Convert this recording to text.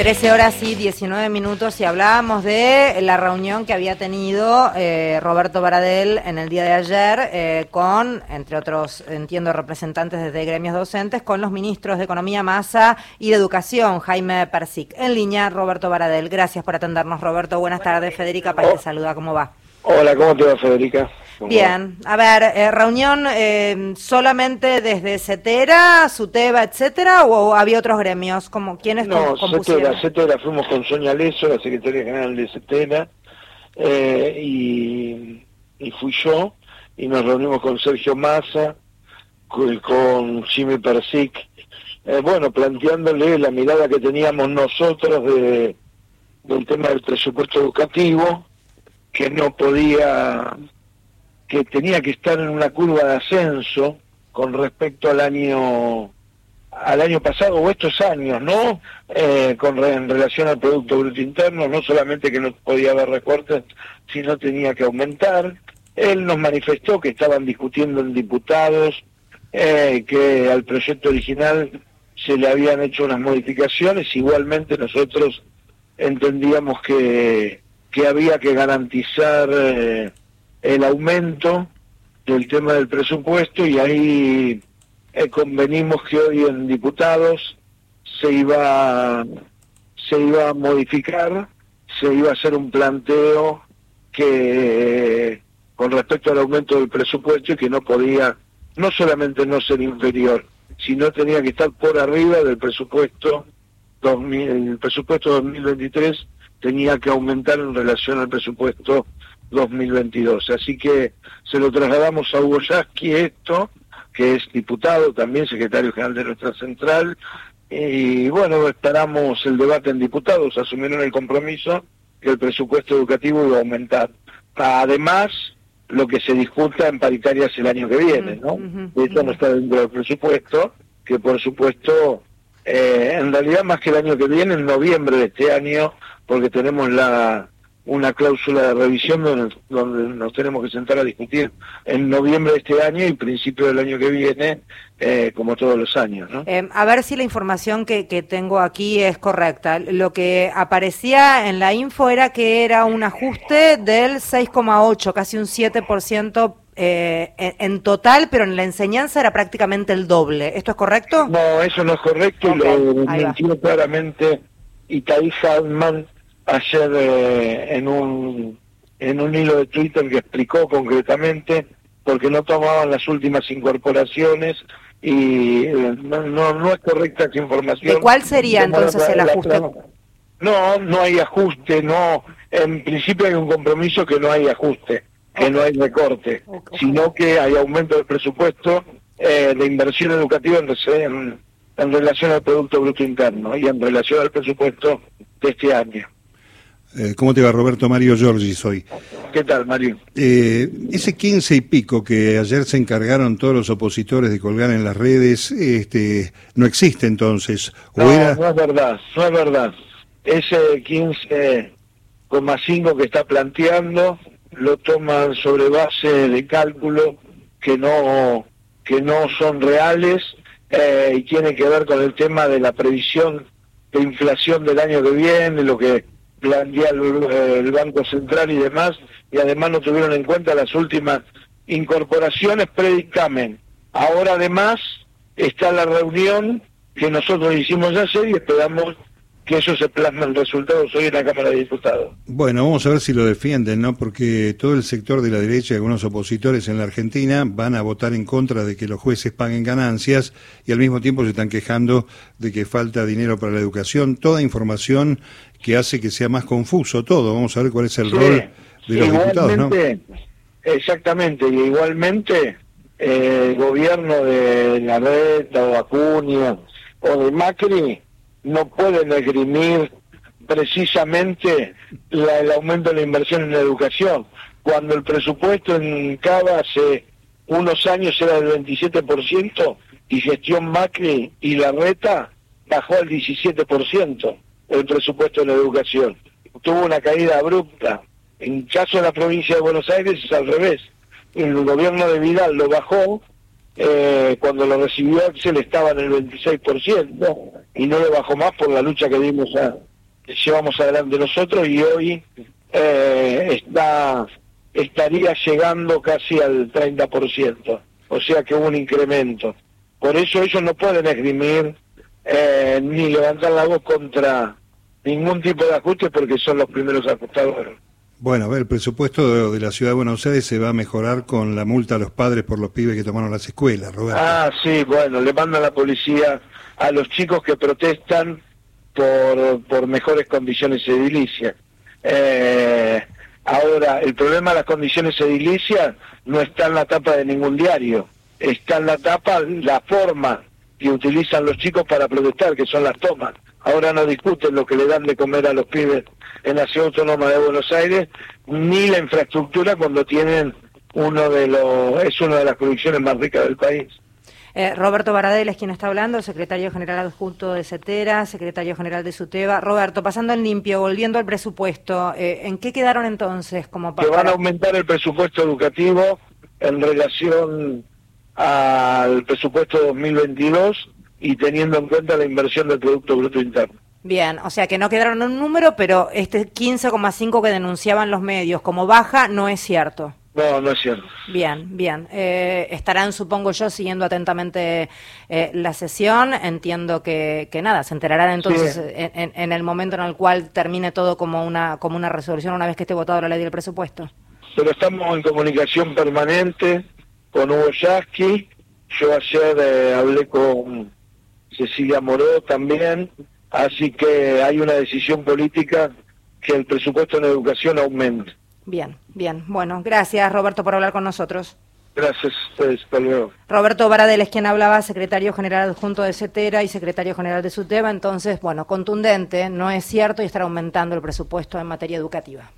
13 horas y 19 minutos y hablábamos de la reunión que había tenido eh, Roberto Baradel en el día de ayer eh, con, entre otros, entiendo, representantes de gremios docentes, con los ministros de Economía, Massa y de Educación, Jaime Persic. En línea, Roberto Baradel. Gracias por atendernos, Roberto. Buenas tardes. Federica Paz te saluda. ¿Cómo va? Hola, ¿cómo te va, Federica? Bien, a ver, eh, reunión eh, solamente desde CETERA, SUTEBA, etcétera, o había otros gremios, como quiénes No, CETERA, CETERA, fuimos con Sonia Leso, la secretaria general de CETERA, eh, y, fui yo, y nos reunimos con Sergio Massa, con, con Jimmy Persic, bueno, planteándole la mirada que teníamos nosotros de, del tema del presupuesto educativo, que no podía que tenía que estar en una curva de ascenso con respecto al año al año pasado o estos años, ¿no? Eh, con en relación al Producto Bruto Interno, no solamente que no podía haber recortes, sino tenía que aumentar. Él nos manifestó que estaban discutiendo en diputados, eh, que al proyecto original se le habían hecho unas modificaciones, igualmente nosotros entendíamos que, que había que garantizar eh, el aumento del tema del presupuesto y ahí eh, convenimos que hoy en diputados se iba se iba a modificar, se iba a hacer un planteo que con respecto al aumento del presupuesto y que no podía no solamente no ser inferior, sino tenía que estar por arriba del presupuesto 2000, el presupuesto 2023 tenía que aumentar en relación al presupuesto 2022. Así que se lo trasladamos a Hugo Yasky esto, que es diputado, también secretario general de nuestra central, y bueno, esperamos el debate en diputados, asumieron el compromiso que el presupuesto educativo iba a aumentar. Además, lo que se discuta en paritarias el año que viene, ¿no? Esto no está dentro del presupuesto, que por supuesto, eh, en realidad más que el año que viene, en noviembre de este año, porque tenemos la una cláusula de revisión donde, nos tenemos que sentar a discutir en noviembre de este año y principio del año que viene, eh, como todos los años. ¿no? Eh, a ver si la información que, que, tengo aquí es correcta. Lo que aparecía en la info era que era un ajuste del 6,8, casi un 7%. Eh, en, total, pero en la enseñanza era prácticamente el doble. ¿Esto es correcto? No, eso no es correcto y lo mencionó claramente Itaí Salman, ayer eh, en un en un hilo de Twitter que explicó concretamente porque no tomaban las últimas incorporaciones y eh, no, no, es correcta esa información. cuál sería entonces el ajuste? No, no hay ajuste, no. En principio hay un compromiso que no hay ajuste, que no hay recorte, sino que hay aumento del presupuesto eh, de inversión educativa en, en relación al Producto Bruto Interno y en relación al presupuesto de este año. Eh, ¿Cómo te va, Roberto Mario Giorgi? Soy. ¿Qué tal, Mario? Eh, ese quince y pico que ayer se encargaron todos los opositores de colgar en las redes, este, no existe entonces. no, no es verdad, no es verdad. Ese 15,5 que está planteando lo toman sobre base de cálculo que no que no son reales eh, y tiene que ver con el tema de la previsión de inflación del año que viene, lo que plantea el, Banco Central y demás, y además no tuvieron en cuenta las últimas incorporaciones predictamen. Ahora además está la reunión que nosotros hicimos ayer y esperamos que eso se plasme en resultados hoy en la Cámara de Diputados. Bueno, vamos a ver si lo defienden, ¿no? Porque todo el sector de la derecha y algunos opositores en la Argentina van a votar en contra de que los jueces paguen ganancias y al mismo tiempo se están quejando de que falta dinero para la educación. Toda información que hace que sea más confuso todo. Vamos a ver cuál es el rol de los diputados, ¿no? Exactamente, y igualmente eh, el gobierno de Larreta o Acuña o de Macri no pueden esgrimir precisamente el aumento de la inversión en la educación, cuando el presupuesto en Cava hace unos años era del 27% y gestión Macri y Larreta bajó al 17% el presupuesto en la educación. Tuvo una caída abrupta. En caso de la provincia de Buenos Aires es al revés. El gobierno de Vidal lo bajó, eh, cuando lo recibió Axel estaba en el 26% y no lo bajó más por la lucha que dimos llevamos adelante nosotros y hoy eh, está estaría llegando casi al 30%, o sea que hubo un incremento. Por eso ellos no pueden esgrimir eh, ni levantar la voz contra ningún tipo de ajuste porque son los primeros ajustadores. Bueno, a ver, el presupuesto de, la Ciudad de Buenos Aires se va a mejorar con la multa a los padres por los pibes que tomaron las escuelas, Roberto. Ah, sí, bueno, le mandan la policía a los chicos que protestan por, por mejores condiciones edilicias. Eh, ahora, el problema de las condiciones edilicias no está en la tapa de ningún diario, está en la tapa la forma que utilizan los chicos para protestar, que son las tomas. Ahora no discuten lo que le dan de comer a los pibes en la ciudad autónoma de Buenos Aires, ni la infraestructura cuando tienen uno de los, es una de las producciones más ricas del país. Eh, Roberto Baradel es quien está hablando, secretario general adjunto de CETERA, secretario general de SUTEBA. Roberto, pasando en limpio, volviendo al presupuesto, eh, ¿en qué quedaron entonces como para... Que van a aumentar el presupuesto educativo en relación al presupuesto 2022 y teniendo en cuenta la inversión del Producto Bruto Interno. Bien, o sea que no quedaron un número, pero este 15,5 que denunciaban los medios como baja no es cierto. No, no es cierto. Bien, bien. Eh, estarán, supongo yo, siguiendo atentamente eh, la sesión. Entiendo que, que, nada, se enterarán entonces en, en, el momento en el cual termine todo como una, como una resolución una vez que esté votado la ley del presupuesto. Pero estamos en comunicación permanente con Hugo Yasky. Yo ayer eh, hablé con Cecilia Moró también Así que hay una decisión política que el presupuesto en educación aumente. Bien, bien. Bueno, gracias Roberto por hablar con nosotros. Gracias hasta luego. Roberto Baradel es quien hablaba, secretario general adjunto de CETERA y secretario general de SUTEBA. Entonces, bueno, contundente, no es cierto y estará aumentando el presupuesto en materia educativa.